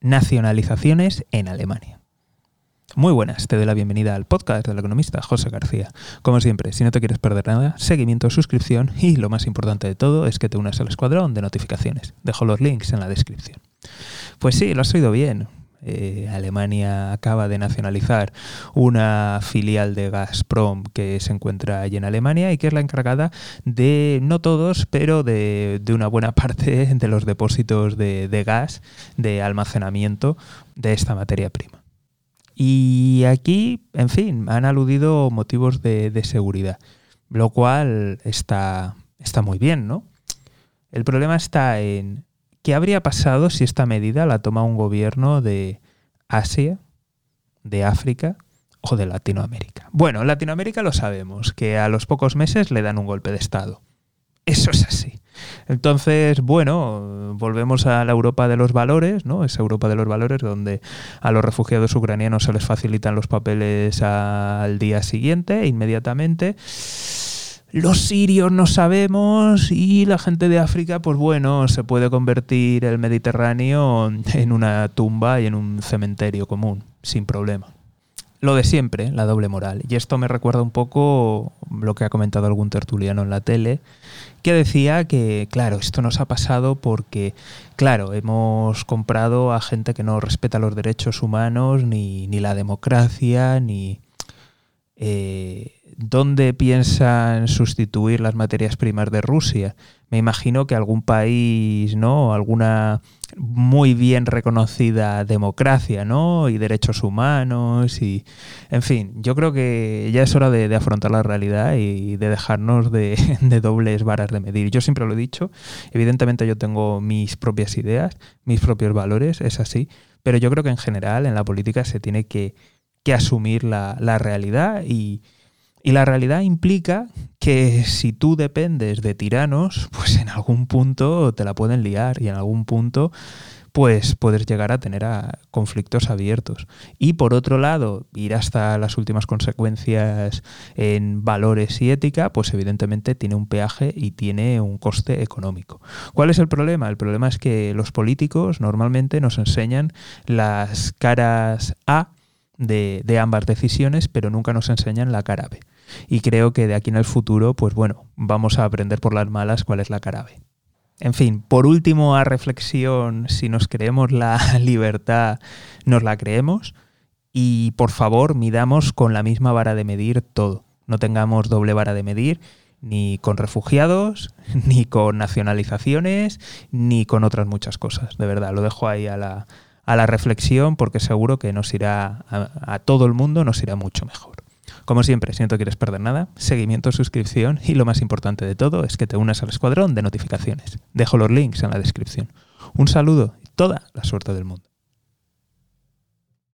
nacionalizaciones en Alemania. Muy buenas, te doy la bienvenida al podcast del economista José García. Como siempre, si no te quieres perder nada, seguimiento, suscripción y lo más importante de todo es que te unas al escuadrón de notificaciones. Dejo los links en la descripción. Pues sí, lo has oído bien. Eh, Alemania acaba de nacionalizar una filial de Gazprom que se encuentra allí en Alemania y que es la encargada de, no todos, pero de, una buena parte de los depósitos de, gas, de almacenamiento de esta materia prima. Y aquí, en fin, han aludido motivos de, seguridad, lo cual está, está muy bien, ¿no? El problema está en ¿Qué habría pasado si esta medida la toma un gobierno de Asia, de África o de Latinoamérica? Bueno, en Latinoamérica lo sabemos, que a los pocos meses le dan un golpe de Estado. Eso es así. Entonces, bueno, volvemos a la Europa de los valores, ¿no? Esa Europa de los valores donde a los refugiados ucranianos se les facilitan los papeles al día siguiente, inmediatamente los sirios no sabemos y la gente de África, pues bueno, se puede convertir el Mediterráneo en una tumba y en un cementerio común, sin problema. Lo de siempre, la doble moral. Y esto me recuerda un poco lo que ha comentado algún tertuliano en la tele, que decía que, claro, esto nos ha pasado porque, claro, hemos comprado a gente que no respeta los derechos humanos, ni, ni la democracia, ni... Eh, ¿Dónde piensan sustituir las materias primas de Rusia? Me imagino que algún país, ¿no? Alguna muy bien reconocida democracia, ¿no? Y derechos humanos y... En fin, yo creo que ya es hora de, afrontar la realidad y de dejarnos de, de, dobles varas de medir. Yo siempre lo he dicho, evidentemente yo tengo mis propias ideas, mis propios valores, es así, pero yo creo que en general en la política se tiene que, asumir la, la realidad y y la realidad implica que si tú dependes de tiranos, pues en algún punto te la pueden liar y en algún punto pues puedes llegar a tener conflictos abiertos. Y por otro lado, ir hasta las últimas consecuencias en valores y ética, pues evidentemente tiene un peaje y tiene un coste económico. ¿Cuál es el problema? El problema es que los políticos normalmente nos enseñan las caras A de, de ambas decisiones, pero nunca nos enseñan la cara B. Y creo que de aquí en el futuro, pues bueno, vamos a aprender por las malas cuál es la cara B. En fin, por último, a reflexión, si nos creemos la libertad, nos la creemos. Y por favor, midamos con la misma vara de medir todo. No tengamos doble vara de medir ni con refugiados, ni con nacionalizaciones, ni con otras muchas cosas. De verdad, lo dejo ahí a la, a la reflexión porque seguro que nos irá, a, a todo el mundo nos irá mucho mejor. Como siempre, si no te quieres perder nada, seguimiento, suscripción y lo más importante de todo es que te unas al escuadrón de notificaciones. Dejo los links en la descripción. Un saludo y toda la suerte del mundo.